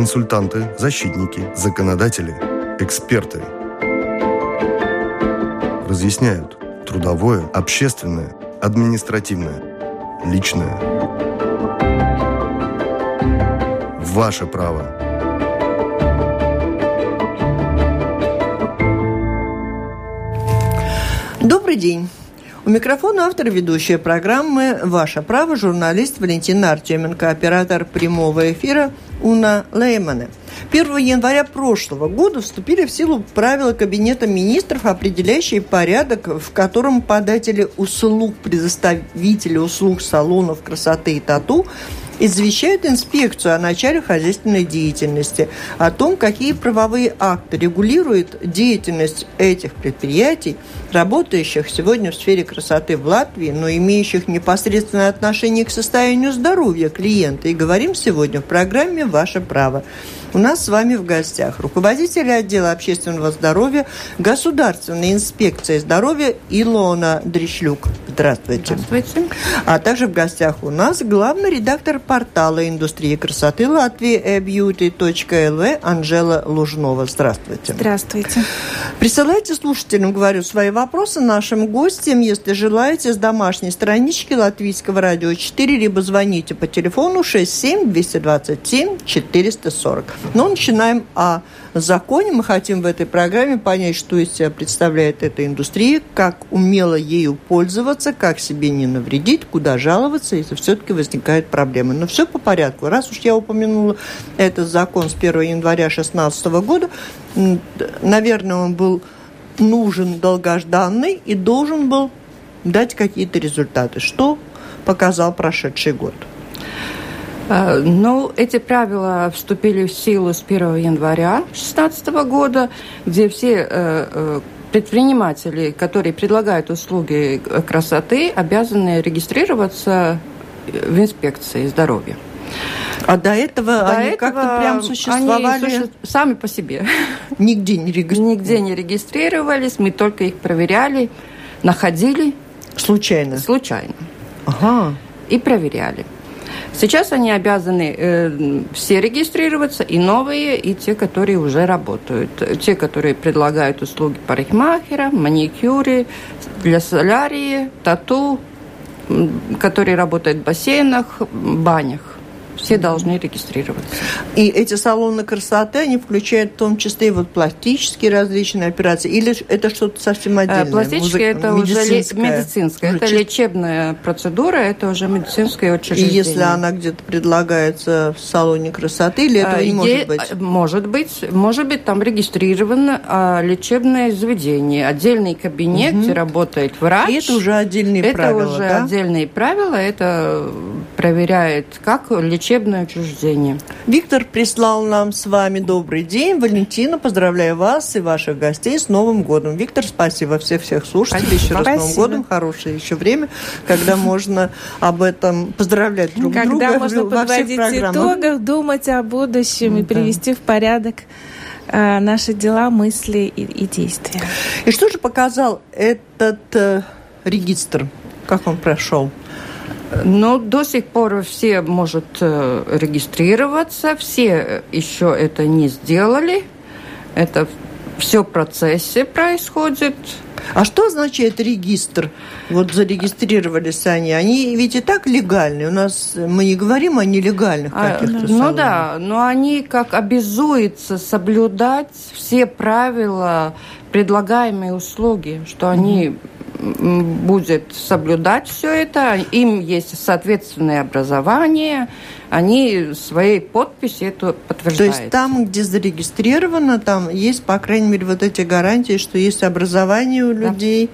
консультанты, защитники, законодатели, эксперты. Разъясняют трудовое, общественное, административное, личное. Ваше право. Добрый день. У микрофона автор ведущая программы «Ваше право» журналист Валентина Артеменко, оператор прямого эфира Уна Леймане. 1 января прошлого года вступили в силу правила Кабинета министров, определяющие порядок, в котором податели услуг, предоставители услуг салонов красоты и тату извещают инспекцию о начале хозяйственной деятельности, о том, какие правовые акты регулируют деятельность этих предприятий, работающих сегодня в сфере красоты в Латвии, но имеющих непосредственное отношение к состоянию здоровья клиента. И говорим сегодня в программе «Ваше право». У нас с вами в гостях руководитель отдела общественного здоровья Государственной инспекции здоровья Илона Дришлюк. Здравствуйте. Здравствуйте. А также в гостях у нас главный редактор портала индустрии красоты Латвии ebeauty.lv Анжела Лужнова. Здравствуйте. Здравствуйте. Присылайте слушателям, говорю, свои вопросы нашим гостям, если желаете, с домашней странички Латвийского радио 4, либо звоните по телефону 67 227 440. Но начинаем о законе. Мы хотим в этой программе понять, что из себя представляет эта индустрия, как умело ею пользоваться, как себе не навредить, куда жаловаться, если все-таки возникают проблемы. Но все по порядку. Раз уж я упомянула этот закон с 1 января 2016 года, наверное, он был нужен, долгожданный и должен был дать какие-то результаты. Что показал прошедший год? А, ну, эти правила вступили в силу с 1 января 2016 года, где все э, э, предприниматели, которые предлагают услуги красоты, обязаны регистрироваться в инспекции здоровья. А до этого до они как-то прям существовали? Они суще... сами по себе. Нигде не регистрировались? Нигде не регистрировались, мы только их проверяли, находили. Случайно? Случайно. Ага. И проверяли. Сейчас они обязаны э, все регистрироваться, и новые, и те, которые уже работают. Те, которые предлагают услуги парикмахера, маникюры, для солярии, тату, которые работают в бассейнах, банях все должны регистрироваться. И эти салоны красоты, они включают в том числе и вот пластические различные операции, или это что-то совсем э, отдельное? Пластические это уже медицинская, это лечебная процедура, это уже медицинское учреждение. И если она где-то предлагается в салоне красоты, или этого не может быть? Может быть, может быть там регистрировано а, лечебное заведение, отдельный кабинет, угу. где работает врач. И это уже отдельные это правила, Это уже да? отдельные правила, это проверяет как лечебное учреждение. Виктор прислал нам с вами добрый день. Валентина, поздравляю вас и ваших гостей с Новым годом. Виктор, спасибо всех-всех слушателей. Еще раз с Новым годом. Хорошее еще время, когда можно об этом поздравлять друг когда друга. Когда можно подводить итогах, думать о будущем и привести в порядок э, наши дела, мысли и, и действия. И что же показал этот э, регистр? Как он прошел? Но до сих пор все может э, регистрироваться, все еще это не сделали. Это все в процессе происходит. А что означает регистр? Вот зарегистрировались они. Они ведь и так легальные. У нас мы не говорим о нелегальных а, каких-то Ну салонах. да, но они как обязуются соблюдать все правила предлагаемые услуги, что они будет соблюдать все это, им есть соответственное образование, они своей подписи это подтверждают. То есть там, где зарегистрировано, там есть, по крайней мере, вот эти гарантии, что есть образование у людей, да.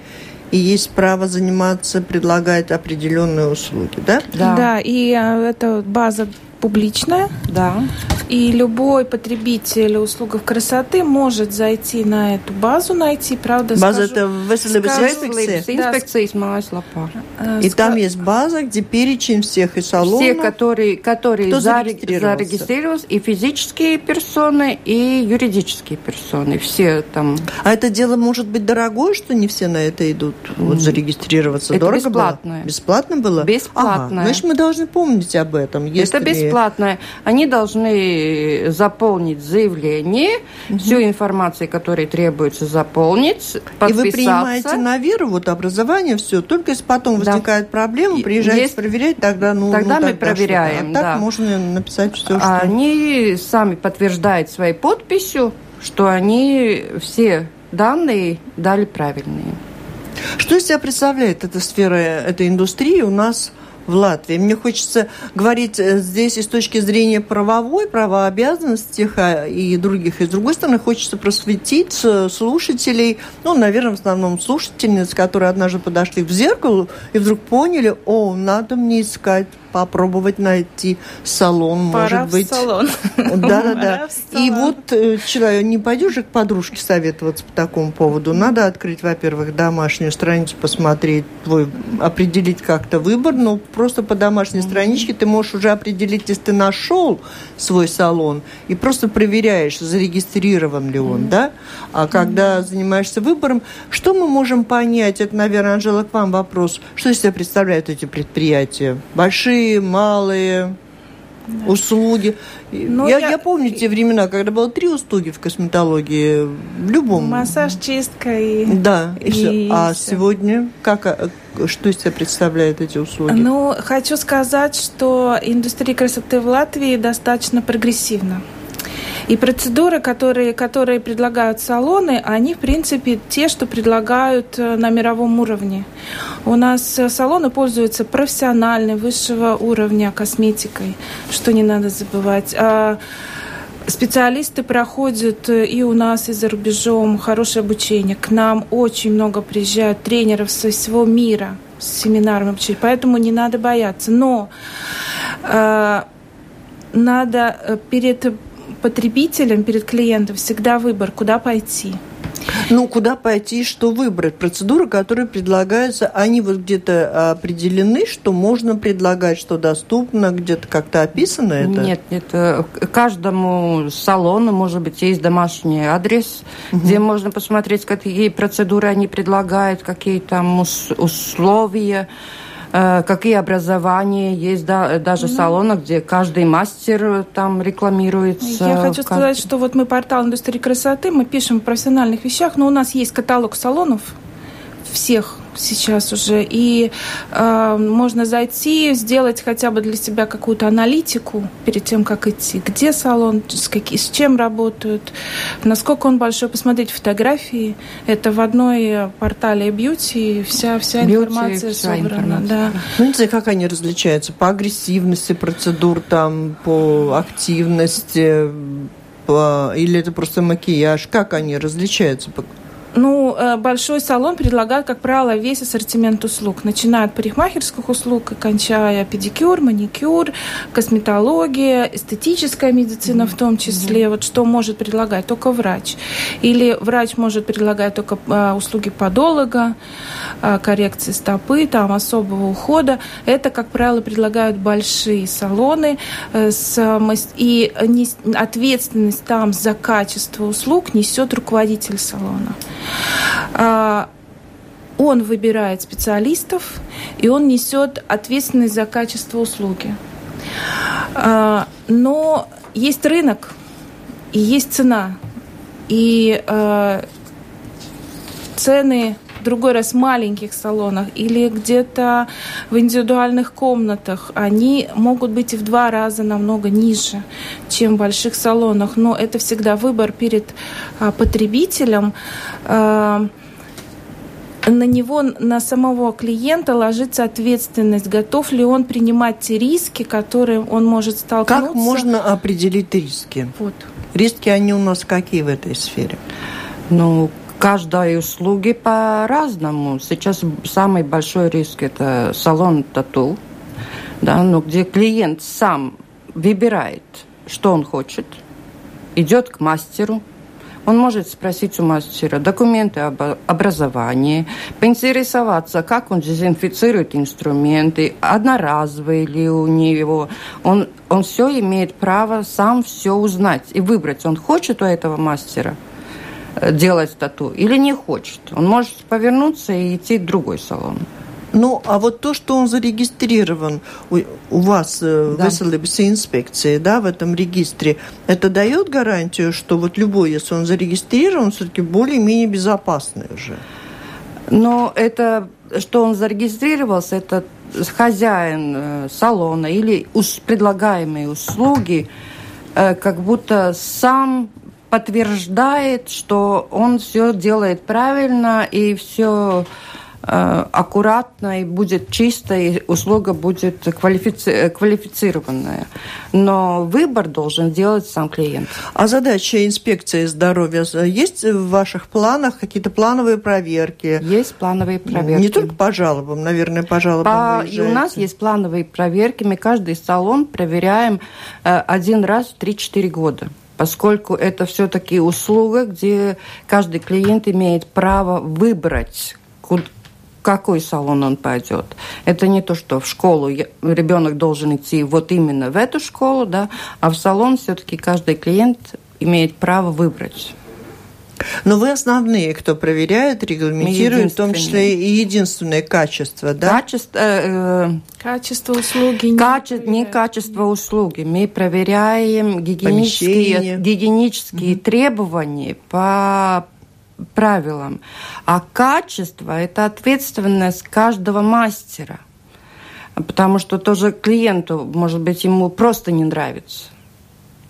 и есть право заниматься, предлагать определенные услуги, да? Да, да и э, это база публичная. Да. И любой потребитель услуг красоты может зайти на эту базу, найти, правда, База скажу, это Veselības инспекции mājaslapā. Э, и там есть база, где перечень всех и салонов. Все, которые, которые Кто зарегистрировался? зарегистрировались, и физические персоны, и юридические персоны. Все там. А это дело может быть дорогое, что не все на это идут? Вот зарегистрироваться это дорого бесплатное. было? Бесплатно было? Бесплатное. Ага. Значит, мы должны помнить об этом. Если это бесплатно бесплатное. Они должны заполнить заявление, угу. всю информацию, которая требуется заполнить, подписаться. И вы принимаете на веру вот образование, все. Только если потом да. возникает проблема, приезжаете Есть... проверять, тогда ну Тогда ну, мы проверяем. А так да. можно написать все, что... Они сами подтверждают своей подписью, что они все данные дали правильные. Что из себя представляет эта сфера, эта индустрия у нас в Латвии. Мне хочется говорить э, здесь и с точки зрения правовой, правообязанностей и других. И с другой стороны, хочется просветить э, слушателей, ну, наверное, в основном слушательниц, которые однажды подошли к зеркалу и вдруг поняли, о, надо мне искать попробовать найти салон, Пора может быть. Салон. Да, да, да. И вот э, человек, не пойдешь же к подружке советоваться по такому поводу. Надо открыть, во-первых, домашнюю страницу, посмотреть твой, определить как-то выбор. Но просто по домашней страничке ты можешь уже определить, если ты нашел свой салон и просто проверяешь, зарегистрирован ли он, да. А когда занимаешься выбором, что мы можем понять? Это, наверное, Анжела, к вам вопрос. Что из себя представляют эти предприятия? Большие большие, малые услуги. Ну, я, я... я помню те времена, когда было три услуги в косметологии, в любом. Массаж, чистка и... Да, и, и все. А все. сегодня как, а, что из себя представляют эти услуги? Ну, хочу сказать, что индустрия красоты в Латвии достаточно прогрессивна. И процедуры, которые, которые предлагают салоны, они, в принципе, те, что предлагают э, на мировом уровне. У нас э, салоны пользуются профессиональной, высшего уровня косметикой, что не надо забывать. А Специалисты проходят э, и у нас, и за рубежом хорошее обучение. К нам очень много приезжают тренеров со всего мира с семинарами обучения, поэтому не надо бояться. Но э, надо перед потребителям, перед клиентом всегда выбор, куда пойти. Ну, куда пойти, что выбрать? Процедуры, которые предлагаются, они вот где-то определены, что можно предлагать, что доступно, где-то как-то описано это? Нет, нет. Э, каждому салону, может быть, есть домашний адрес, угу. где можно посмотреть, какие процедуры они предлагают, какие там условия. Э, какие образования есть, да, даже ну, салоны, где каждый мастер там рекламируется. Я хочу как... сказать, что вот мы портал индустрии красоты, мы пишем о профессиональных вещах, но у нас есть каталог салонов всех сейчас уже. И э, можно зайти, сделать хотя бы для себя какую-то аналитику перед тем, как идти. Где салон, с, какие, с чем работают, насколько он большой. Посмотреть фотографии. Это в одной портале бьюти вся, вся beauty, информация вся собрана. Информация. Да. Ну, не знаю, как они различаются? По агрессивности процедур, там, по активности, по... или это просто макияж? Как они различаются? Ну, э, большой салон предлагает, как правило, весь ассортимент услуг, начиная от парикмахерских услуг кончая педикюр, маникюр, косметология, эстетическая медицина mm-hmm. в том числе. Mm-hmm. Вот что может предлагать только врач. Или врач может предлагать только а, услуги подолога, а, коррекции стопы, там особого ухода. Это, как правило, предлагают большие салоны а, с, и не, ответственность там за качество услуг несет руководитель салона. А, он выбирает специалистов, и он несет ответственность за качество услуги. А, но есть рынок, и есть цена. И а, цены другой раз в маленьких салонах или где-то в индивидуальных комнатах, они могут быть и в два раза намного ниже, чем в больших салонах. Но это всегда выбор перед а, потребителем а, на него, на самого клиента ложится ответственность, готов ли он принимать те риски, которые он может столкнуться. Как можно определить риски? Вот. Риски, они у нас какие в этой сфере? Ну, каждой услуги по-разному. Сейчас самый большой риск – это салон тату, да, но где клиент сам выбирает, что он хочет, идет к мастеру, он может спросить у мастера документы об образовании, поинтересоваться, как он дезинфицирует инструменты, одноразовые ли у него. Он, он все имеет право сам все узнать и выбрать, он хочет у этого мастера – делать тату или не хочет. Он может повернуться и идти в другой салон. Ну, а вот то, что он зарегистрирован у, у вас э, да. в СЛБС инспекции, да, в этом регистре, это дает гарантию, что вот любой, если он зарегистрирован, все-таки более-менее безопасный уже? Но это, что он зарегистрировался, это хозяин э, салона или предлагаемые услуги, э, как будто сам подтверждает, что он все делает правильно и все Э, аккуратно и будет чисто, и услуга будет квалифици квалифицированная. Но выбор должен делать сам клиент. А задача инспекции здоровья есть в ваших планах какие-то плановые проверки? Есть плановые проверки. Не только по жалобам, наверное, по жалобам. По... И у нас есть плановые проверки. Мы каждый салон проверяем э, один раз в 3-4 года поскольку это все-таки услуга, где каждый клиент имеет право выбрать, какой салон он пойдет. Это не то, что в школу ребенок должен идти вот именно в эту школу, да, а в салон все-таки каждый клиент имеет право выбрать. Но вы основные, кто проверяет, регламентирует, в том числе и единственное качество, да? Качество, э, э качество услуги. Не, каче, не качество услуги. Мы проверяем гигиенические, гигиенические угу. требования по правилам. А качество – это ответственность каждого мастера. Потому что тоже клиенту, может быть, ему просто не нравится.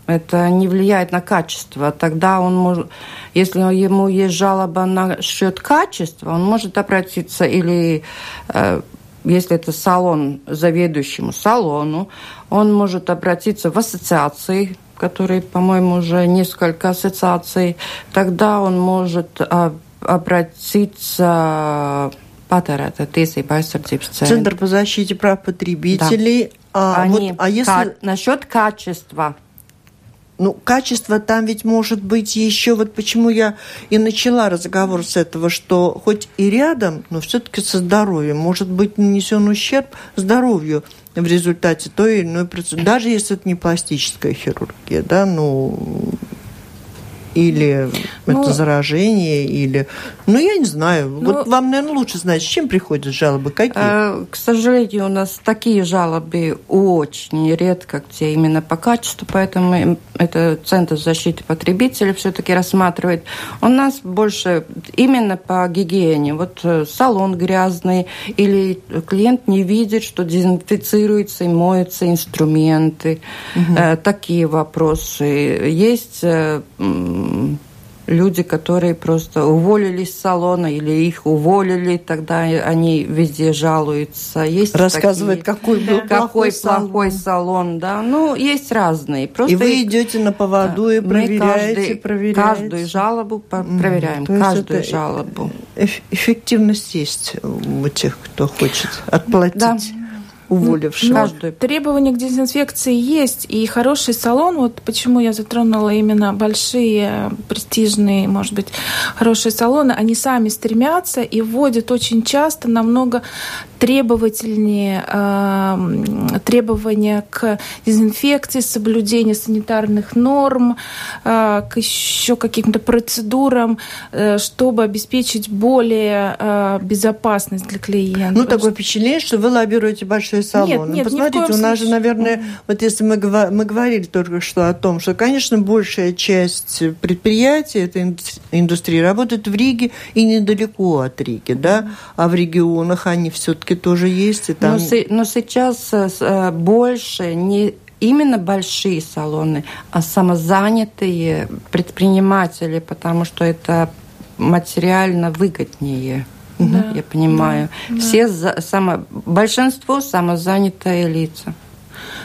Это не влияет на качество. Тогда он может, если ему есть жалоба насчет качества, он может обратиться или э, если это салон заведующему салону, он может обратиться в ассоциации который, по-моему, уже несколько ассоциаций, тогда он может а, обратиться patērētāja tiesība aizsardzības centrs. Центр по защите прав потребителей. Да. А, Они, вот, а если... Ка- насчет качества. Ну, качество там ведь может быть еще, вот почему я и начала разговор с этого, что хоть и рядом, но все-таки со здоровьем. Может быть нанесен ущерб здоровью в результате той или иной процедуры, даже если это не пластическая хирургия, да, ну, или ну, это заражение, или... Ну, я не знаю. Ну, вот вам, наверное, лучше знать, с чем приходят жалобы, какие? Э, к сожалению, у нас такие жалобы очень редко, где именно по качеству, поэтому это Центр защиты потребителей все-таки рассматривает. У нас больше именно по гигиене. Вот э, салон грязный, или клиент не видит, что дезинфицируются и моются инструменты. Угу. Э, такие вопросы. Есть э, люди, которые просто уволились с салона или их уволили, тогда они везде жалуются. Есть Рассказывает, такие, какой был какой плохой, салон. да. Ну, есть разные. Просто и вы идете на поводу да, и проверяете, каждый, проверяете. Каждую жалобу проверяем, mm, каждую жалобу. Эффективность есть у тех, кто хочет отплатить. Да уволивших. Ну, требования к дезинфекции есть, и хороший салон, вот почему я затронула именно большие, престижные, может быть, хорошие салоны, они сами стремятся и вводят очень часто намного требовательнее э, требования к дезинфекции, соблюдению санитарных норм, э, к еще каким-то процедурам, э, чтобы обеспечить более э, безопасность для клиента. Ну, такое впечатление, что вы лоббируете большие салоны. Нет, нет, Посмотрите, у нас же, наверное, вот если мы, мы говорили только что о том, что, конечно, большая часть предприятий этой индустрии работает в Риге и недалеко от Риги, да, а в регионах они все-таки все тоже есть. И там... но, но сейчас э, э, больше не именно большие салоны, а самозанятые предприниматели, потому что это материально выгоднее. Да, я понимаю. Да, Все за, само, большинство самозанятые лица.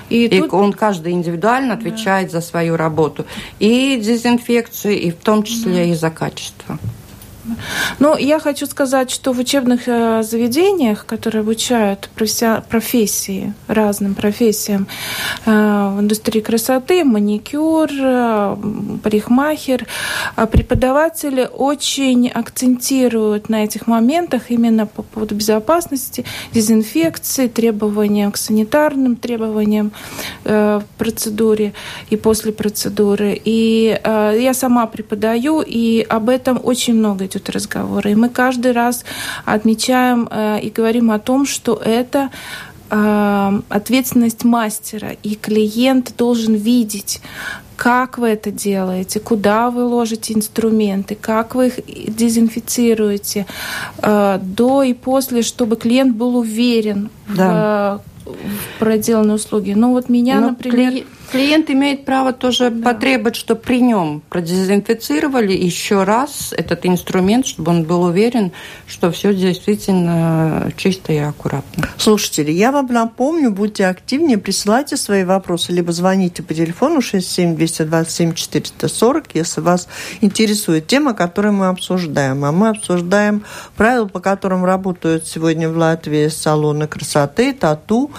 И, и тут... он каждый индивидуально отвечает да. за свою работу. И дезинфекцию, и в том числе да. и за качество. Ну, я хочу сказать, что в учебных э, заведениях, которые обучают профессии, разным профессиям э, в индустрии красоты, маникюр, э, парикмахер, преподаватели очень акцентируют на этих моментах именно по поводу безопасности, дезинфекции, требованиям к санитарным требованиям в процедуре и после процедуры. И я сама преподаю, и об этом очень много идут разговоры. И мы каждый раз отмечаем э, и говорим о том, что это э, ответственность мастера, и клиент должен видеть, как вы это делаете, куда вы ложите инструменты, как вы их дезинфицируете э, до и после, чтобы клиент был уверен да. в, в проделанной услуге. Ну вот меня, Но например... Кли Клиент имеет право тоже да. потребовать, чтобы при нем продезинфицировали еще раз этот инструмент, чтобы он был уверен, что все действительно чисто и аккуратно. Слушатели, я вам напомню, будьте активнее, присылайте свои вопросы, либо звоните по телефону 67 227 440, если вас интересует тема, которую мы обсуждаем. А мы обсуждаем правила, по которым работают сегодня в Латвии салоны красоты, тату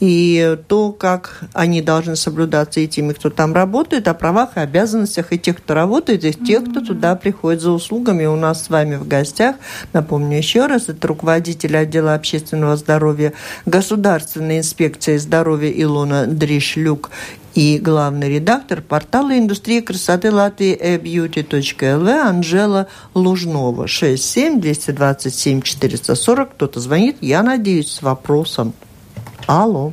и то, как они должны соблюдаться и теми, кто там работает, о правах и обязанностях и тех, кто работает, и тех, кто туда приходит за услугами. У нас с вами в гостях, напомню еще раз, это руководитель отдела общественного здоровья Государственной инспекции здоровья Илона Дришлюк и главный редактор портала индустрии красоты Латвии ebeauty.lv Анжела Лужнова. 67 227 440. Кто-то звонит, я надеюсь, с вопросом. Алло.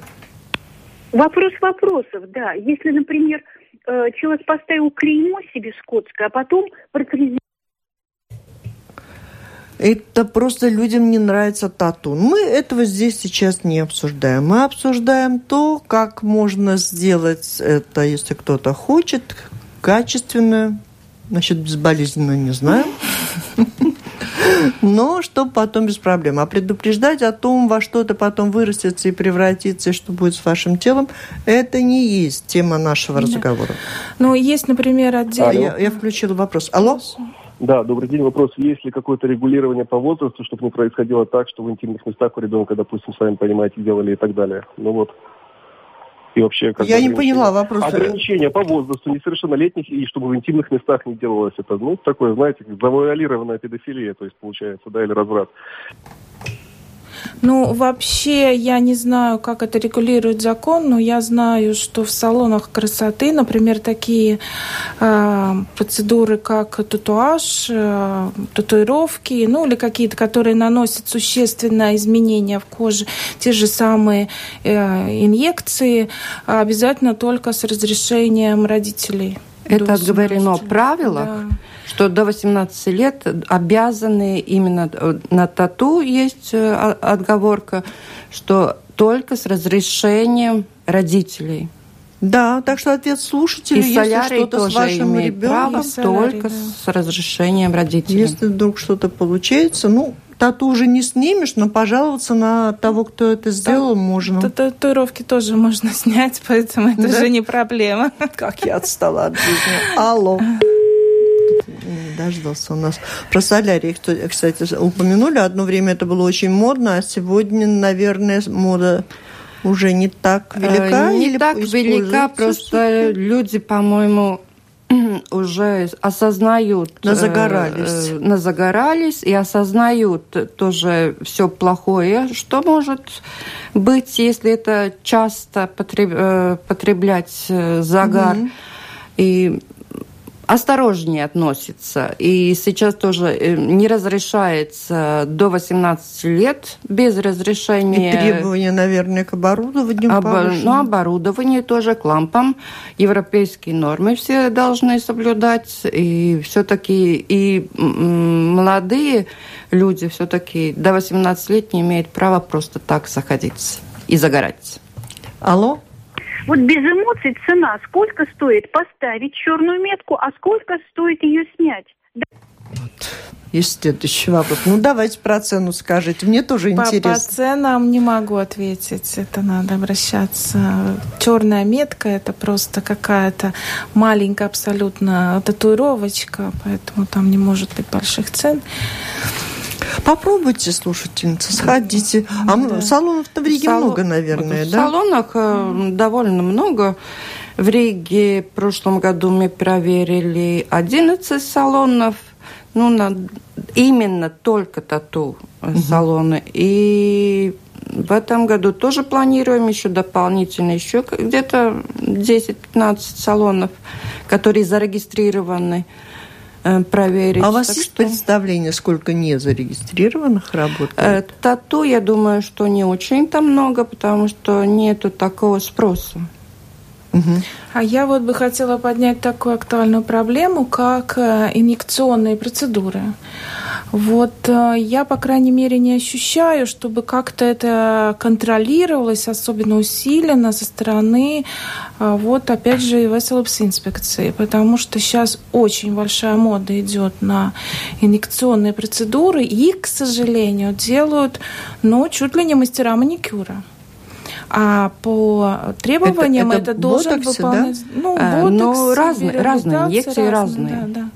Вопрос вопросов, да. Если, например, э, человек поставил клеймо себе скотское, а потом прокризировал это просто людям не нравится тату. Мы этого здесь сейчас не обсуждаем. Мы обсуждаем то, как можно сделать это, если кто-то хочет, качественно, значит, безболезненно, не знаю. но чтобы потом без проблем. А предупреждать о том, во что это потом вырастется и превратится, и что будет с вашим телом, это не есть тема нашего разговора. Ну, есть, например, отдел... Я, я включила вопрос. Алло? Да, добрый день. Вопрос, есть ли какое-то регулирование по возрасту, чтобы не происходило так, что в интимных местах у ребенка, допустим, сами понимаете, делали и так далее. Ну вот. И вообще, как Я не поняла вопрос. Ограничения по возрасту несовершеннолетних, и чтобы в интимных местах не делалось это. Ну, такое, знаете, завуалированная педофилия, то есть получается, да, или разврат. Ну, вообще, я не знаю, как это регулирует закон, но я знаю, что в салонах красоты, например, такие э, процедуры, как татуаж, э, татуировки, ну, или какие-то, которые наносят существенное изменение в коже, те же самые э, инъекции, обязательно только с разрешением родителей. Это отговорено в правилах. Да что до 18 лет обязаны именно э, на тату есть э, отговорка, что только с разрешением родителей. Да, так что ответ слушателя, и если что-то с вашим ребенком, только да. с разрешением родителей. Если вдруг что-то получается, ну, тату уже не снимешь, но пожаловаться на того, кто это сделал, да, можно. Татуировки тоже можно снять, поэтому это да? же не проблема. Как я отстала от жизни. Алло дождался у нас. Про солярий, кстати, упомянули. Одно время это было очень модно, а сегодня, наверное, мода уже не так э, велика? Не или так велика, просто люди, по-моему, уже осознают... Э, назагорались. Э, назагорались и осознают тоже все плохое, что может быть, если это часто потреб, э, потреблять загар. Угу. И осторожнее относится. И сейчас тоже э, не разрешается до 18 лет без разрешения. И требования, наверное, к оборудованию Об... Ну, оборудование тоже к лампам. Европейские нормы все должны соблюдать. И все-таки и молодые люди все-таки до 18 лет не имеют права просто так заходить и загорать. Алло? Вот без эмоций цена. Сколько стоит поставить черную метку, а сколько стоит ее снять? Есть следующий вопрос. Ну, давайте про цену скажите. Мне тоже по, интересно. По ценам не могу ответить. Это надо обращаться. Черная метка – это просто какая-то маленькая абсолютно татуировочка, поэтому там не может быть больших цен. Попробуйте, слушательница, сходите. А да. салонов-то в Риге Сал... много, наверное, в да? В салонах э, довольно много. В Риге в прошлом году мы проверили 11 салонов, ну, на, именно только тату-салоны. Угу. И в этом году тоже планируем еще дополнительно, еще где-то 10-15 салонов, которые зарегистрированы. э, проверить. А у вас так есть что... представление, сколько незарегистрированных работает? Тату, я думаю, что не очень-то много, потому что нету такого спроса. А я вот бы хотела поднять такую актуальную проблему, как инъекционные процедуры. Вот э, я, по крайней мере, не ощущаю, чтобы как-то это контролировалось, особенно усиленно со стороны, э, вот опять же, и инспекции, потому что сейчас очень большая мода идет на инъекционные процедуры, и, к сожалению, делают, ну, чуть ли не мастера маникюра. А по требованиям это, это, это должен ботоксе, выполнять... Да? Ну, а, ботокс, ну, разные, разные инъекции разные. разные. Да, да.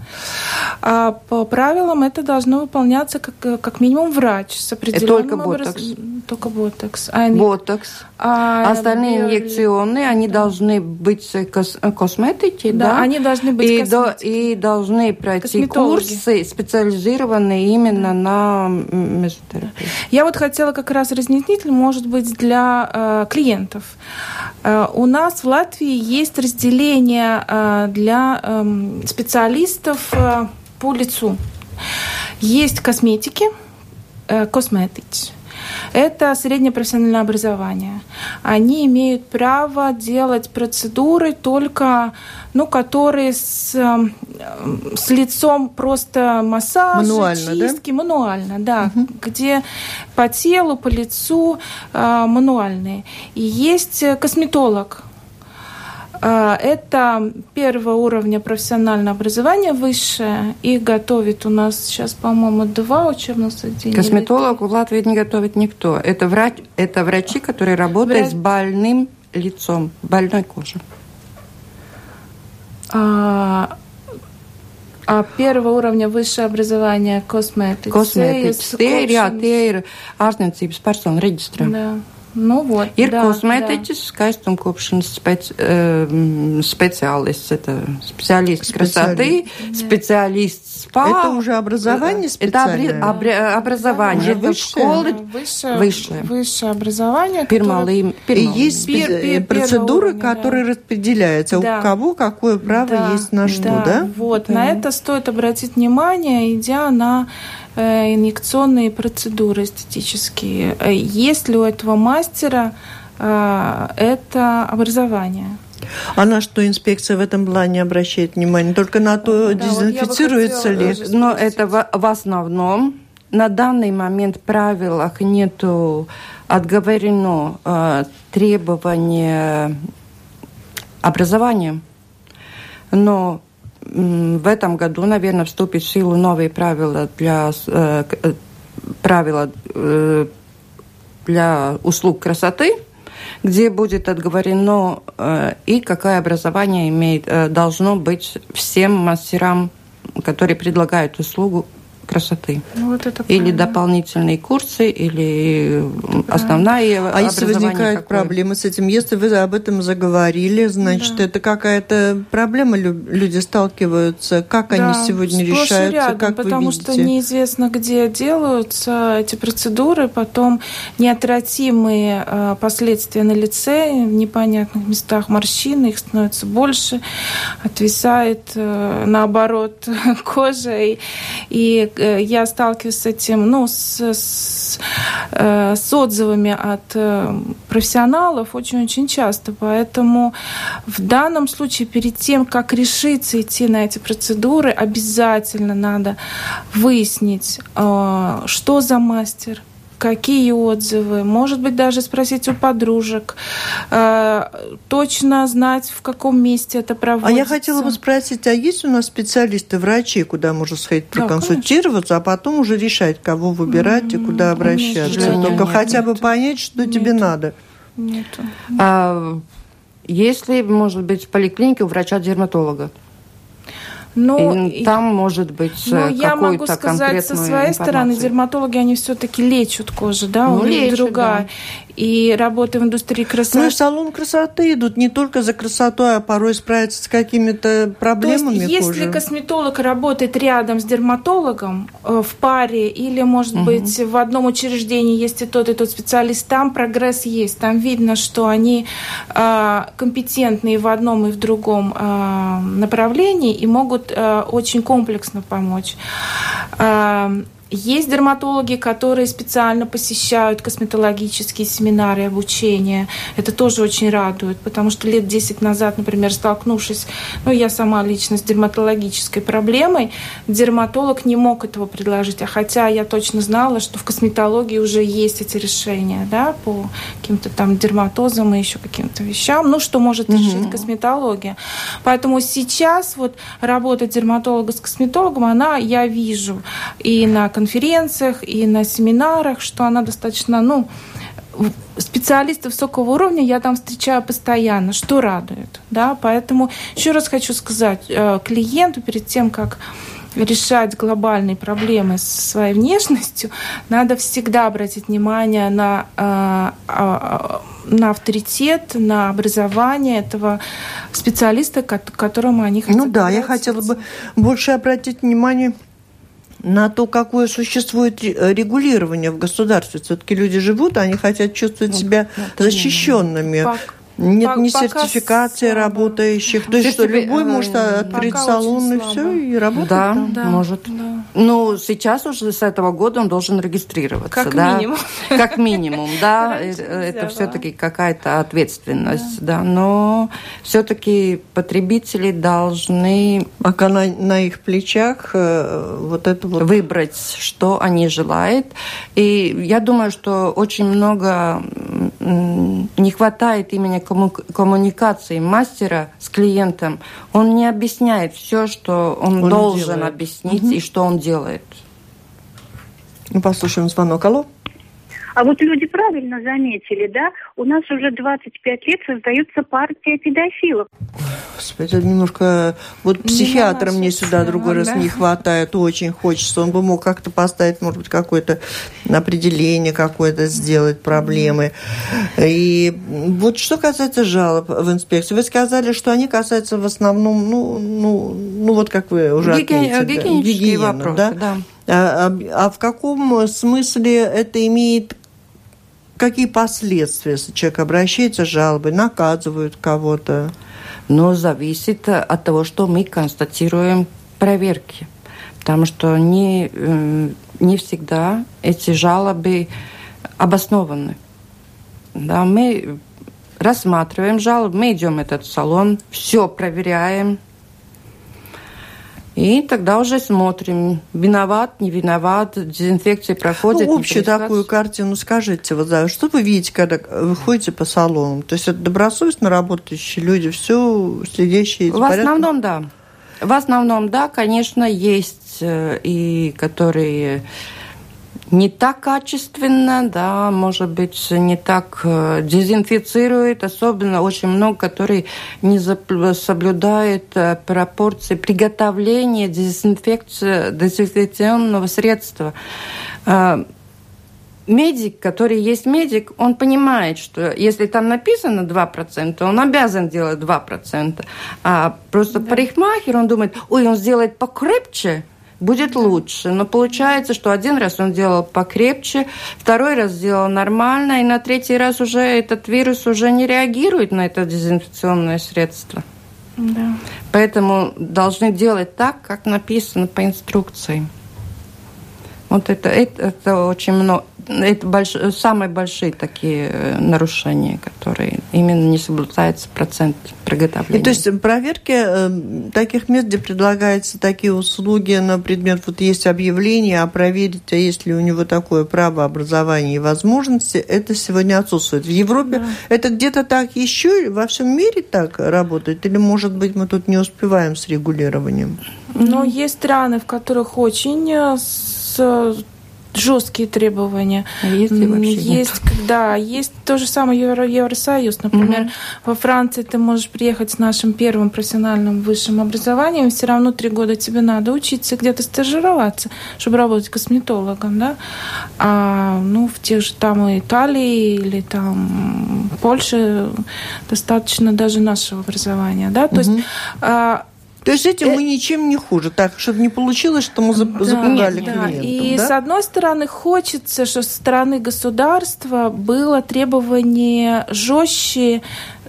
А по правилам это должно выполняться как, как минимум врач с определенным... Это только образ... ботокс? Только ботокс. А они... Ботокс. А Остальные био... инъекционные, они да. должны быть кос... косметики, да? Да, они должны быть и, до... и должны пройти курсы, специализированные именно на мезотерапию. Я вот хотела как раз разъяснитель, может быть, для э, клиентов. Э, у нас в Латвии есть разделение э, для э, специалистов э, по лицу. Есть косметики, э, косметики. Это среднее профессиональное образование. Они имеют право делать процедуры только, ну, которые с, эм, с лицом просто массаж, мануально, чистки, да? мануально, да, угу. где по телу, по лицу э, мануальные. И есть косметолог, это первого уровня профессиональное образование высшее. Их готовит у нас сейчас, по-моему, два учебных заведения. Косметолог в Латвии не готовит никто. Это, врач, это врачи, которые работают Врач... с больным лицом, больной кожей. А, а первого уровня высшее образование косметика. Kosmētiķis. Tie ir, jā, tie ir ārstniecības personu reģistrā. Да. Nu, vot, ir да, kosmētiķis, skaistumkopšanas speci, э, специалист, это специалист красоты, специалист СПА. Это уже образование специальное? Это обре, образование, уже это высшее? школы. Высшее, высшее. высшее образование. Первое, И есть пер, пер, процедуры, уровня, которые да. распределяются. Да. У кого какое право да, есть на что, да? да? Вот, да. на это стоит обратить внимание, идя на инъекционные процедуры эстетические. Э, есть ли у этого мастера э, это образование? А на что инспекция в этом плане обращает внимание? Только на то, да, дезинфицируется вот ли? Но это в, в основном. На данный момент в правилах нету отговорено э, требование образования. Но в этом году, наверное, вступит в силу новые правила для э, э, правила э, для услуг красоты, где будет отговорено и какое образование имеет, должно быть всем мастерам, которые предлагают услугу красоты. Ну, вот это или дополнительные курсы, или это основная А если возникают какое? проблемы с этим? Если вы об этом заговорили, значит, да. это какая-то проблема, люди сталкиваются. Как да, они сегодня решаются? Рядом, как потому вы что неизвестно, где делаются эти процедуры, потом неотвратимые э, последствия на лице, в непонятных местах морщины, их становится больше, отвисает, э, наоборот, кожа, и, и я сталкиваюсь с этим, ну, с, с, э, с отзывами от э, профессионалов очень-очень часто. Поэтому в данном случае перед тем, как решиться идти на эти процедуры, обязательно надо выяснить, что за мастер, какие отзывы, может быть, даже спросить у подружек, э, точно знать, в каком месте это проводится. А я хотела бы спросить, а есть у нас специалисты, врачи, куда можно сходить проконсультироваться, да, а потом уже решать, кого выбирать mm-hmm. и куда обращаться? Нет, Только нет, хотя нет. бы понять, что нет. тебе надо. Нет. А, если, может быть, в поликлинике у врача-дерматолога? Но и там может быть Но я могу сказать со своей стороны, дерматологи, они все-таки лечат кожу, да, ну, у них лечат, другая. Да. И работа в индустрии красоты. Ну и в салон красоты идут не только за красотой, а порой справиться с какими-то проблемами То есть, кожи. если косметолог работает рядом с дерматологом э, в паре или, может угу. быть, в одном учреждении есть и тот, и тот специалист, там прогресс есть. Там видно, что они э, компетентны в одном и в другом э, направлении и могут могут э, очень комплексно помочь. Э, есть дерматологи, которые специально посещают косметологические семинары обучения. Это тоже очень радует, потому что лет 10 назад, например, столкнувшись, ну, я сама лично с дерматологической проблемой, дерматолог не мог этого предложить. А хотя я точно знала, что в косметологии уже есть эти решения, да, по каким-то там дерматозам и еще каким-то вещам, ну, что может решить mm-hmm. косметология. Поэтому сейчас вот работа дерматолога с косметологом, она, я вижу, и на конференциях и на семинарах, что она достаточно, ну, специалисты высокого уровня я там встречаю постоянно, что радует, да, поэтому еще раз хочу сказать э, клиенту перед тем, как решать глобальные проблемы со своей внешностью, надо всегда обратить внимание на, э, а, на авторитет, на образование этого специалиста, к которому они хотят. Ну да, я хотела бы больше обратить внимание на то, какое существует регулирование в государстве. Все-таки люди живут, они хотят чувствовать ну, себя защищенными. Нет ни сертификации работающих. То есть, что любой может открыть салон и все, и работать. Да, да может. Да. Ну, сейчас уже с этого года он должен регистрироваться. Как да? минимум. Как минимум, да. Это все-таки какая-то ответственность, да. Но все-таки потребители должны... Пока на, на их плечах э, вот это вот... Выбрать, что они желают. И я думаю, что очень много не хватает именно коммуникации мастера с клиентом. Он не объясняет все, что он, он должен делает. объяснить угу. и что он делает. Ну, послушаем звонок. Алло. А вот люди правильно заметили, да, у нас уже 25 лет создаются партия педофилов. Господи, немножко... Вот психиатра мне сюда другой раз не хватает, очень хочется. Он бы мог как-то поставить, может быть, какое-то определение какое-то сделать, проблемы. И вот что касается жалоб в инспекцию, вы сказали, что они касаются в основном, ну, ну, ну вот как вы уже Гиги... отметили. Гигиенические да? вопросы, да. да. А, а в каком смысле это имеет какие последствия, если человек обращается с жалобой, наказывают кого-то? Но зависит от того, что мы констатируем проверки. Потому что не, э, не всегда эти жалобы обоснованы. Да, мы рассматриваем жалобы, мы идем в этот салон, все проверяем, и тогда уже смотрим, виноват, не виноват, дезинфекция проходит. Ну, общую такую картину скажите, вот, да, что вы видите, когда вы ходите по салону? То есть это добросовестно работающие люди, все следящие В основном, да. В основном, да, конечно, есть э, и которые не так качественно, да, может быть, не так э, дезинфицирует, особенно очень много, которые не соблюдают э, пропорции приготовления дезинфекции, дезинфекционного средства. Э, медик, который есть медик, он понимает, что если там написано 2%, он обязан делать 2%. А просто да. парикмахер, он думает, ой, он сделает покрепче, будет лучше. Но получается, что один раз он делал покрепче, второй раз сделал нормально, и на третий раз уже этот вирус уже не реагирует на это дезинфекционное средство. Да. Поэтому должны делать так, как написано по инструкции. Вот это, это, это очень много это больш... самые большие такие э, нарушения, которые именно не соблюдается процент приготовления. И, то есть проверки э, таких мест, где предлагаются такие услуги на предмет, вот есть объявление, а проверить, а есть ли у него такое право образования и возможности, это сегодня отсутствует. В Европе да. это где-то так еще во всем мире так работает? Или, может быть, мы тут не успеваем с регулированием? Но есть страны, в которых очень э, жесткие требования. А есть ли вообще есть, нет? Да, есть то же самое Евро, Евросоюз. Например, угу. во Франции ты можешь приехать с нашим первым профессиональным высшим образованием, все равно три года тебе надо учиться где-то стажироваться, чтобы работать косметологом, да. А ну в тех же там и Италии или там Польше достаточно даже нашего образования, да. То угу. есть То есть этим мы ничем не хуже. Так, чтобы не получилось, что мы запугали да, клиентов. И да? с одной стороны, хочется, что со стороны государства было требование жестче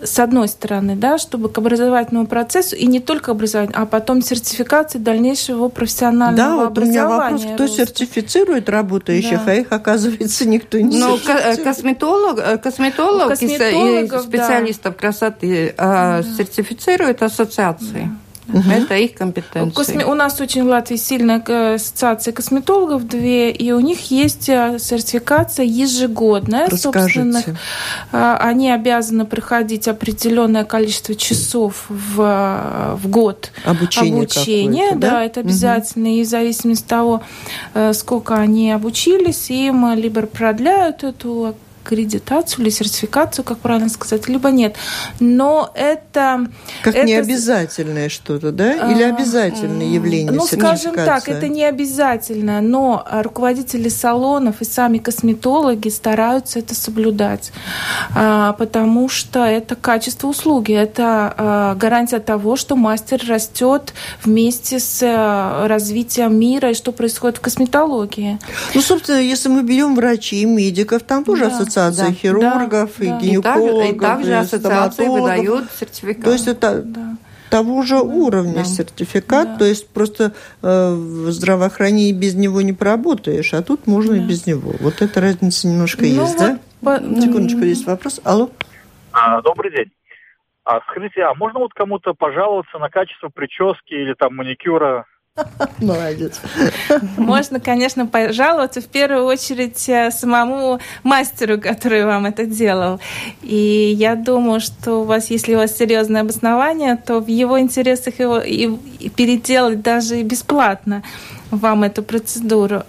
с одной стороны, да, чтобы к образовательному процессу, и не только образование, а потом сертификации дальнейшего профессионального да, вот образования. у меня вопрос, кто роста. сертифицирует работающих, Да. а их, оказывается, никто не Но сертифицирует. ко- косметолог, э, косметолог и с- и Косметологов, да. специалистов красоты э, сертифицируют ассоциации. Это их компетенция. Косме- У нас очень в Латвии сильная э, ассоциация косметологов, две, и у них есть э, сертификация ежегодная. Расскажите. Э, Они обязаны проходить определенное количество часов в, в год обучения, какое-то, да, да? это обязательно, и в зависимости от того, э, сколько они обучились, им либо продляют эту аккредитацию или сертификацию, как правильно сказать, либо нет. Но это... Как это- необязательное что-то, да? Или А, обязательное явление Ну, скажем так, это не обязательно, но руководители салонов и сами косметологи стараются это соблюдать, А, потому что это качество услуги, это а, гарантия того, что мастер растет вместе с развитием мира и что происходит в косметологии. Ну, собственно, если мы берем врачей медиков, там тоже Да, ассоциация да, хирургов да, и да. И гинекологов, и также ассоциации выдают сертификат. То есть это Да. того же уровня да. сертификат, Да. то есть просто э, в здравоохранении без него не поработаешь, а тут можно и без него. Вот эта разница немножко Ну есть, вот да? по- Секундочку, есть вопрос. Алло? А, добрый день. А, скажите, а можно вот кому-то пожаловаться на качество прически или там маникюра? Молодец. Можно, конечно, пожаловаться в первую очередь э, самому мастеру, который вам это делал. И я думаю, что у вас, если у вас серьезное обоснование, то в его интересах его и, переделать даже бесплатно вам эту процедуру.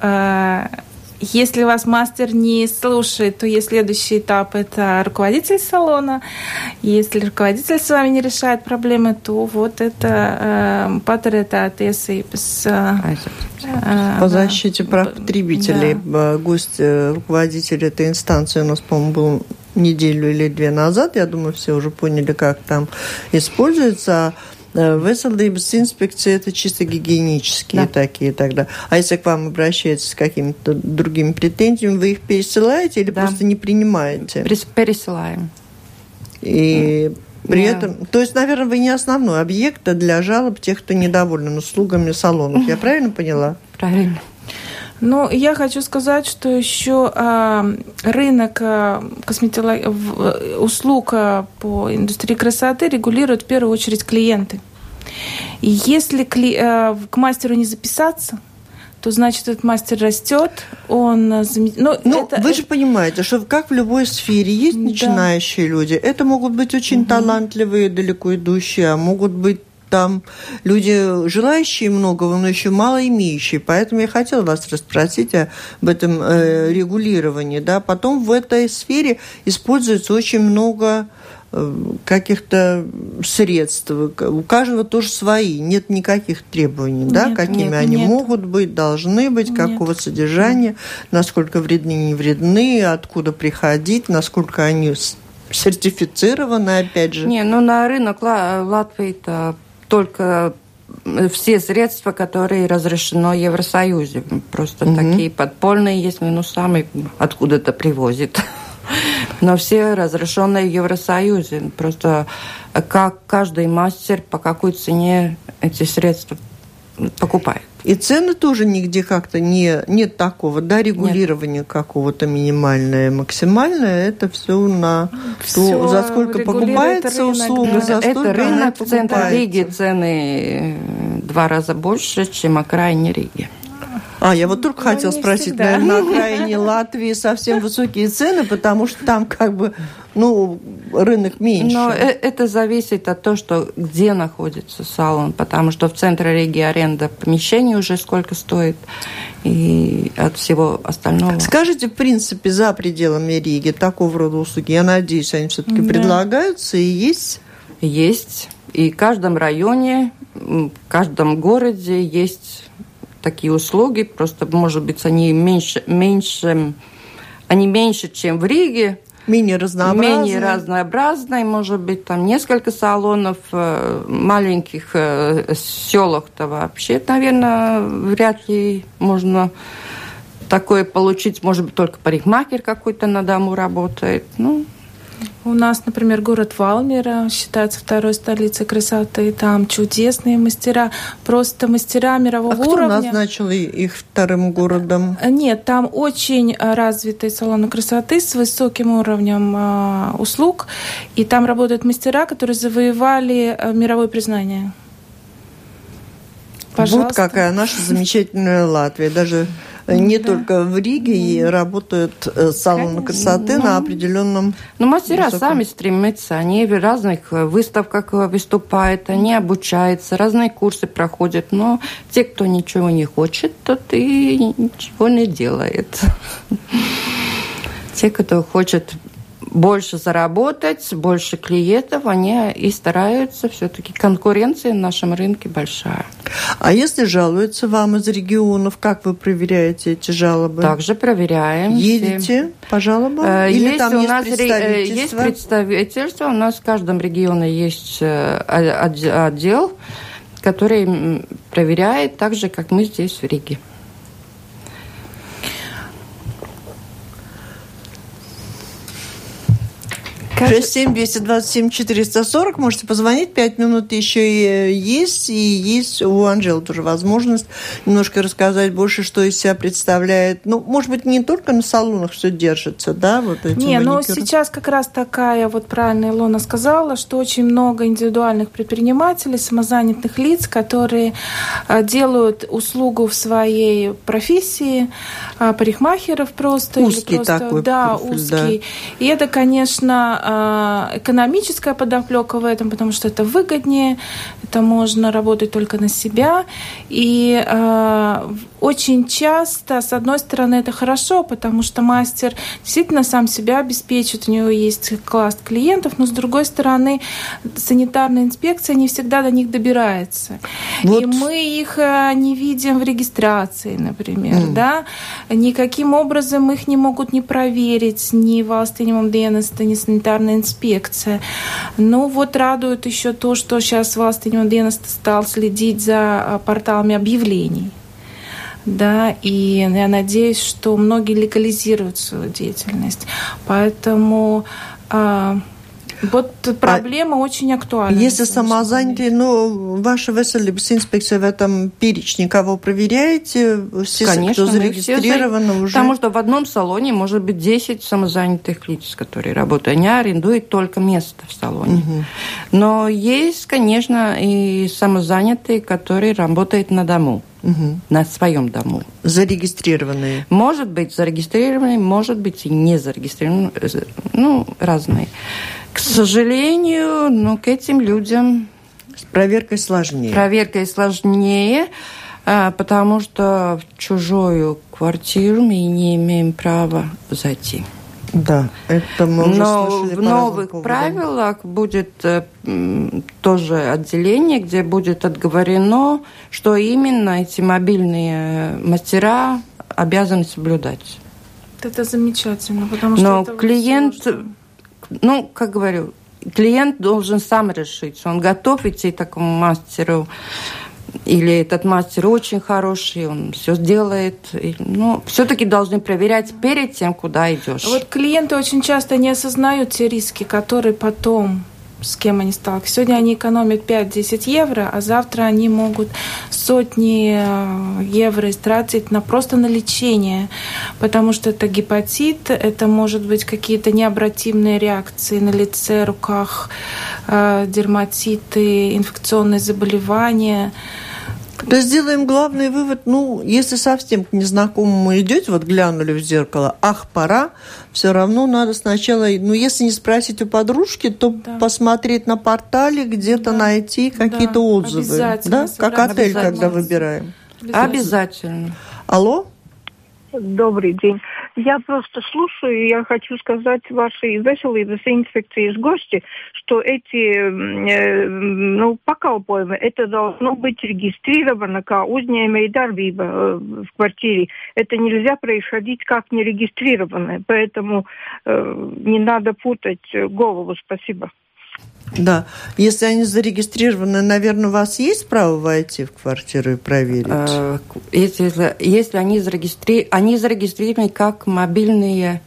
А, Если вас мастер не слушает, то есть следующий этап – это руководитель салона. Если руководитель с вами не решает проблемы, то вот это патер это АТС По защите прав потребителей. Э, Гость, э, руководитель этой инстанции у нас, по-моему, был неделю или две назад. Я думаю, все уже поняли, как там используется. А, Веселдейбс инспекции это чисто гигиенические Да. такие тогда. А если к вам обращаются с какими-то другими претензиями, вы их пересылаете или Да. просто не принимаете? Пересылаем. И при Да. этом, то есть, наверное, вы не основной объект для жалоб тех, кто недоволен услугами салонов. Я правильно поняла? Правильно. Ну, я хочу сказать, что еще а, рынок а, косметолог... в- э, услуг а, по индустрии красоты регулируют в первую очередь клиенты. И если кли- а, к мастеру не записаться, то значит этот мастер растет, он заме- ну, Ну, это- вы же понимаете, что как в любой сфере есть Да. начинающие люди. Это могут быть очень талантливые, далеко идущие, а могут быть там люди, желающие многого, но еще мало имеющие. Поэтому я хотела вас расспросить об этом э, регулировании. Да? Потом в этой сфере используется очень много э, каких-то средств. У каждого тоже свои. Нет никаких требований, да, Нет, какими нет, они нет. могут быть, должны быть, Нет. какого содержания, насколько вредны, не вредны, откуда приходить, насколько они сертифицированы, опять же. Не, ну на рынок Ла- Латвии-то только э, все средства, которые разрешено Евросоюзе. Просто Мгм. такие подпольные, если ну сами откуда-то привозят. Но все разрешенные в Евросоюзе. Просто э, как каждый мастер по какой цене эти средства покупает. И цены тоже нигде как-то не, нет такого, да, регулирования какого-то минимальное, максимальное, это все на то, Всё за сколько покупается рынок, услуга, да. за Это она рынок в центре. Риги цены э, два раза больше, чем окраине Риги. А, я вот только Ну, хотела спросить, всегда. наверное, на окраине Латвии совсем высокие цены, потому что там как бы, ну, рынок меньше. Но э- это зависит от того, что где находится салон, потому что в центре Риги аренда помещений уже сколько стоит, и от всего остального. Скажите, в принципе, за пределами Риги такого рода услуги, я надеюсь, они все-таки Да. предлагаются и есть. Есть. И в каждом районе, в каждом городе есть такие услуги. Просто, может быть, они меньше, меньше, они меньше, чем в Риге, Менее разнообразной. Менее разнообразной, может быть, там несколько салонов, э, маленьких э, селах-то вообще, наверное, вряд ли можно такое получить. Может быть, только парикмахер какой-то на дому работает. Ну, у нас, например, город Валмера считается второй столицей красоты. Там чудесные мастера, просто мастера мирового а уровня. кто назначил их вторым городом? Нет, там очень развитые салоны красоты с высоким уровнем э, услуг. И там работают мастера, которые завоевали э, мировое признание. Пожалуйста. Вот какая наша замечательная Латвия. Даже не да. только в Риге и работают э, салоны красоты ну, на определенном. Ну, мастера высоком... сами стремятся, они в разных э, выставках э, выступают, они обучаются, разные курсы проходят. Но те, кто ничего не хочет, тот и ничего не делает. Те, кто хочет больше заработать, больше клиентов, они и стараются все-таки. Конкуренция на нашем рынке большая. А если жалуются вам из регионов, как вы проверяете эти жалобы? Также проверяем. Едете по жалобам? Э, Или есть там у есть нас представительство? Есть представительство. У нас в каждом регионе есть э, отдел, который проверяет так же, как мы здесь в Риге. 67 227 440. Можете позвонить. Пять минут еще и есть. И есть у Анжелы тоже возможность немножко рассказать больше, что из себя представляет. Ну, может быть, не только на салонах все держится, да? Вот эти не, но сейчас как раз такая, вот правильно Илона сказала, что очень много индивидуальных предпринимателей, самозанятых лиц, которые а, делают услугу в своей профессии, а, парикмахеров просто. Узкий просто, такой Да, профиль, узкий. Да. И это, конечно, экономическая подоплека в этом, потому что это выгоднее, это можно работать только на себя. И э, очень часто, с одной стороны, это хорошо, потому что мастер действительно сам себя обеспечит, у него есть класс клиентов, но с другой стороны, санитарная инспекция не всегда до них добирается. Вот. И мы их э, не видим в регистрации, например, mm. да, никаким образом их не могут не проверить ни valstīņu dienesta, ни санитарная инспекция. Ну вот радует еще то, что сейчас властный dienesta стал следить за а, порталами объявлений. Да, и я надеюсь, что многие легализируют свою деятельность. Поэтому а, вот проблема а очень актуальна. Если самозанятые, ну, ваша Веселибс инспекция в этом перечне кого проверяете? Все, Конечно, кто зарегистрированы уже? Потому что в одном салоне может быть 10 самозанятых лиц, которые работают. Они арендуют только место в салоне. Угу. Но есть, конечно, и самозанятые, которые работают на дому. Угу. На своем дому. Зарегистрированные? Может быть, зарегистрированные, может быть, и не зарегистрированные. Ну, разные. К сожалению, ну, к этим людям... С проверкой сложнее. Проверкой сложнее, а, потому что в чужую квартиру мы не имеем права зайти. Да, это мы уже Но слышали в новых поводам. правилах будет э, тоже отделение, где будет отговорено, что именно эти мобильные мастера обязаны соблюдать. Это замечательно, потому что Но это клиент, сложно. Ну, как говорю, клиент должен сам решить, он готов идти к такому мастеру или этот мастер очень хороший, он все сделает. Но ну, все-таки должны проверять перед тем, куда идешь. Вот клиенты очень часто не осознают те риски, которые потом с кем они сталкиваются. Сегодня они экономят 5-10 евро, а завтра они могут сотни э, евро истратить на, просто на лечение, потому что это гепатит, это может быть какие-то необратимые реакции на лице, руках, э, дерматиты, инфекционные заболевания. То есть сделаем главный вывод, ну, если совсем к незнакомому идете, вот глянули в зеркало, ах, пора, все равно надо сначала, ну, если не спросить у подружки, то да. посмотреть на портале, где-то да. найти какие-то да. отзывы. Да? Как отель, когда выбираем. Обязательно. Обязательно. Алло? Добрый день. Я просто слушаю, и я хочу сказать вашей веселой дезинфекции из гости, что эти э, ну, pakalpojumi, это должно быть регистрировано как uzņēmēja darbība э, в квартире. Это нельзя происходить как нерегистрированное, поэтому э, не надо путать голову. Спасибо. Да. Если они зарегистрированы, наверное, у вас есть право войти в квартиру и проверить? Э, если, если они, зарегистри... они зарегистрированы как мобильные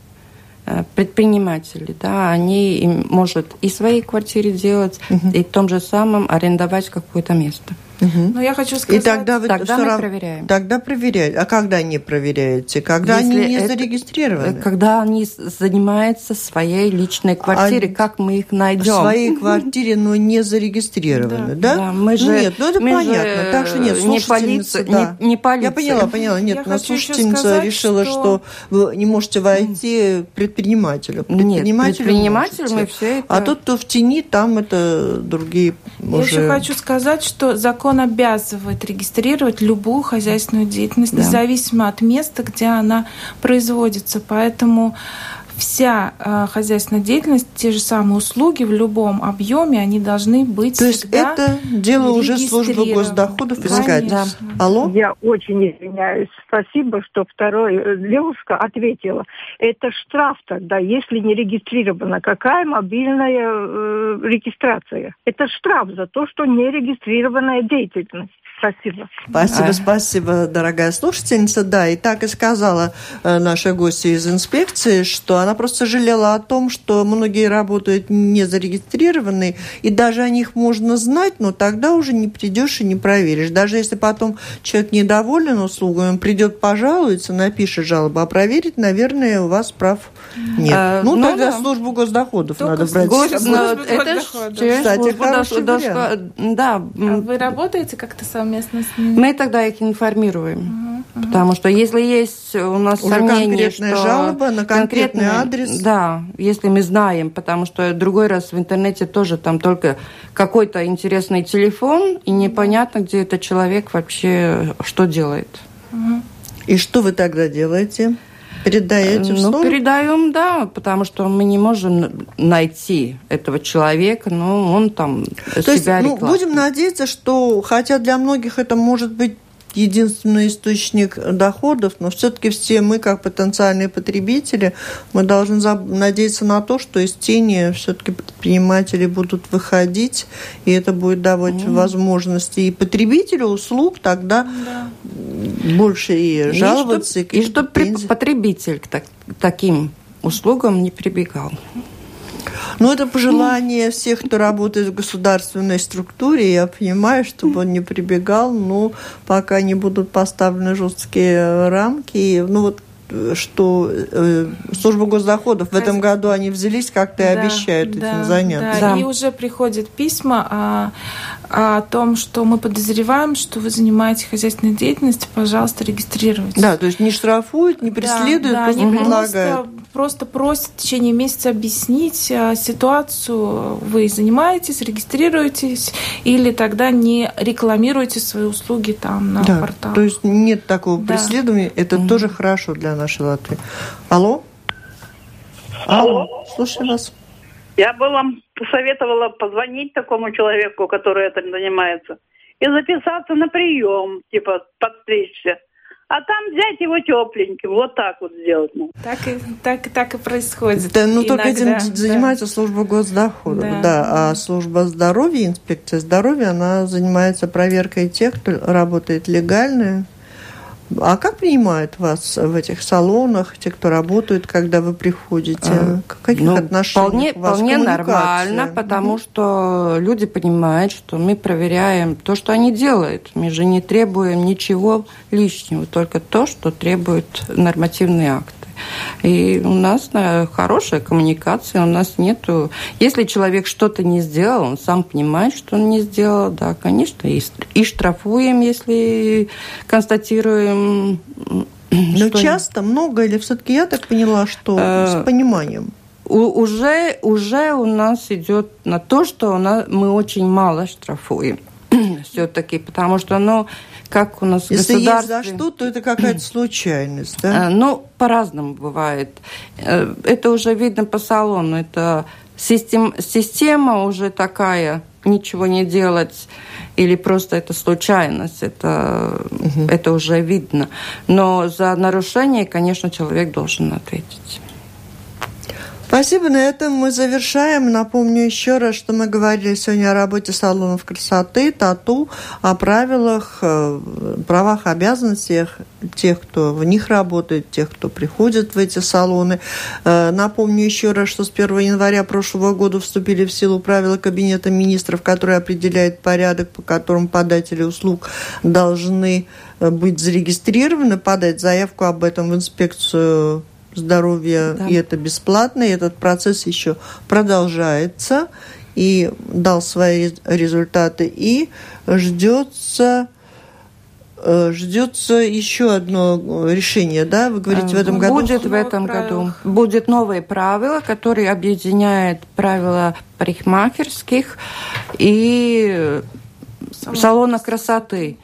э, предприниматели, да, они им может и в своей квартире делать, угу. и в том же самом арендовать какое-то место. Угу. Но я хочу сказать... И тогда вы тогда мы рав... проверяем. Тогда проверяете. А когда не проверяете? Когда Если они не это... зарегистрированы? Когда они занимаются своей личной квартирой, а... как мы их найдем? В своей квартире, но не зарегистрированы, да? Да, мы же... Нет, ну это понятно. Так что нет, не полиция, да. не, не полиция. Я поняла, поняла. Нет, я слушательница сказать, решила, что... что вы не можете войти предпринимателю. Предпринимателю нет, предприниматель мы все это... А тот, кто в тени, там это другие Я уже... еще хочу сказать, что закон закон обязывает регистрировать любую хозяйственную деятельность, да. независимо от места, где она производится. Поэтому вся э, хозяйственная деятельность, те же самые услуги в любом объеме, они должны быть. То есть это дело уже службы госдоходов искать. Да. Алло? Я очень извиняюсь. Спасибо, что второй э, девушка ответила. Это штраф тогда, если не регистрирована. Какая мобильная э, регистрация? Это штраф за то, что не регистрированная деятельность. Спасибо. Спасибо, спасибо, дорогая слушательница. Да, и так и сказала э, наша гостья из инспекции, что она просто жалела о том, что многие работают не зарегистрированные, и даже о них можно знать, но тогда уже не придешь и не проверишь. Даже если потом человек недоволен услугой, он придет, пожалуется, напишет жалобу, а проверить, наверное, у вас прав нет. А, ну, ну, тогда да. службу госдоходов Только надо брать. Гос... Это, кстати, хороший вариант. Да. А вы работаете как-то сам совместно с ними? Мы тогда их информируем. Угу, угу. Потому что если есть у нас Уже сомнения, что... жалоба на конкретный адрес? Да, если мы знаем, потому что другой раз в интернете тоже там только какой-то интересный телефон, и непонятно, где этот человек вообще что делает. Угу. И что вы тогда делаете? Передаете в Ну, передаем, да, потому что мы не можем найти этого человека, но он там То себя есть, ну, будем надеяться, что, хотя для многих это может быть единственный источник доходов, но все-таки все мы, как потенциальные потребители, мы должны надеяться на то, что из тени все-таки предприниматели будут выходить, и это будет давать mm. возможности и потребителю услуг тогда да. больше и жаловаться. И чтобы, и чтобы потребитель к так, таким услугам не прибегал. Ну, это пожелание всех, кто работает в государственной структуре. Я понимаю, чтобы он не прибегал, но пока не будут поставлены жесткие рамки. Ну, вот что э, служба госдоходов в этом году они взялись как-то и да, обещают да, этим заняться. Да, да, и уже приходят письма о, о том, что мы подозреваем, что вы занимаетесь хозяйственной деятельностью, пожалуйста, регистрируйтесь. Да, то есть не штрафуют, не преследуют, да, просто да, предлагают. Просто, просто просят в течение месяца объяснить а, ситуацию. Вы занимаетесь, регистрируетесь, или тогда не рекламируете свои услуги там на да, портале. То есть нет такого да. преследования. Это угу. тоже хорошо для нашей Латвии. Алло? Алло. Слушаю вас. Я бы вам посоветовала позвонить такому человеку, который этим занимается, и записаться на прием, типа подстричься. А там взять его тепленьким, вот так вот сделать. Ну. Так и, так, так и происходит. Да, ну только этим да. занимается служба госдоходов. Да. да. А служба здоровья, инспекция здоровья, она занимается проверкой тех, кто работает легально, а как принимают вас в этих салонах, те, кто работают, когда вы приходите? А, Каких ну, отношений вполне, у вас вполне нормально, потому угу. что люди понимают, что мы проверяем то, что они делают. Мы же не требуем ничего лишнего, только то, что требует нормативный акт. И у нас хорошая коммуникация, у нас нету... Если человек что-то не сделал, он сам понимает, что он не сделал, да, конечно, и, и штрафуем, если констатируем но часто, много или все-таки я так поняла, что э, с пониманием? уже, уже у нас идет на то, что у нас, мы очень мало штрафуем. все-таки, потому что, ну, как у нас Если государство... есть за что, то это какая-то случайность, да? Э, Ну, по-разному бывает. Э, Это уже видно по салону. Это систем, система уже такая, ничего не делать, или просто это случайность, это, это уже видно. Но за нарушение, конечно, человек должен ответить. Спасибо. На этом мы завершаем. Напомню еще раз, что мы говорили сегодня о работе салонов красоты, тату, о правилах, э, правах, обязанностях тех, кто в них работает, тех, кто приходит в эти салоны. Э, Напомню еще раз, что с 1 января прошлого года вступили в силу правила Кабинета министров, которые определяют порядок, по которому податели услуг должны э, быть зарегистрированы, подать заявку об этом в инспекцию здоровья, Да. и это бесплатно, и этот процесс еще продолжается и дал свои результаты, и ждется э, ждется еще одно решение, да? Вы говорите, в этом году? Будет в этом году. правилах. Будет новые правила, которые объединяют правила парикмахерских и Салон салона красоты.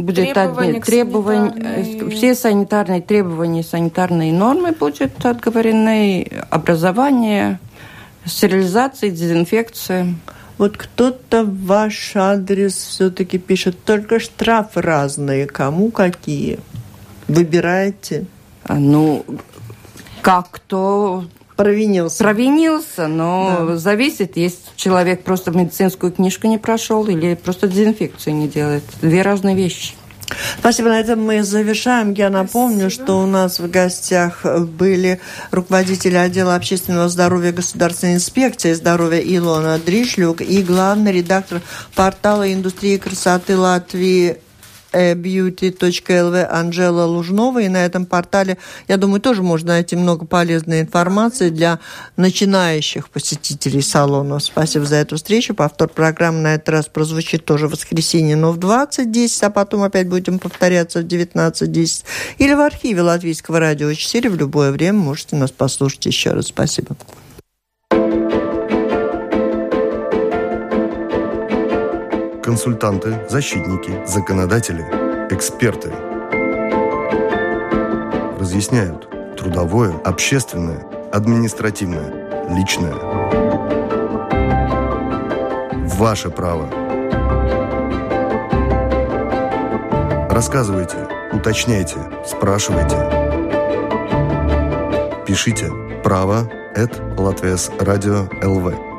Будет Требования одни требования, санитарной- э, все санитарные требования, санитарные нормы будут отговорены, образование, стерилизация, дезинфекция. Вот кто-то в ваш адрес все-таки пишет, только штрафы разные, кому какие. Выбирайте. А, Ну, как кто Провинился. провинился, но Да. зависит, если человек просто медицинскую книжку не прошел или просто дезинфекцию не делает. Две разные вещи. Спасибо. На этом мы завершаем. Я напомню, что у нас в гостях были руководители отдела общественного здоровья Государственной инспекции здоровья Илона Дришлюк и главный редактор портала индустрии красоты Латвии beauty.lv Анжела Лужнова. И на этом портале, я думаю, тоже можно найти много полезной информации для начинающих посетителей салона. Спасибо за эту встречу. Повтор программы на этот раз прозвучит тоже в воскресенье, но в 20.10, а потом опять будем повторяться в 19.10. Или в архиве Латвийского радио 4 в любое время можете нас послушать еще раз. Спасибо. Консультанты, защитники, законодатели, эксперты. Разъясняют трудовое, общественное, административное, личное. Ваше право. Рассказывайте, уточняйте, спрашивайте. Пишите право at Латвес Радио ЛВ.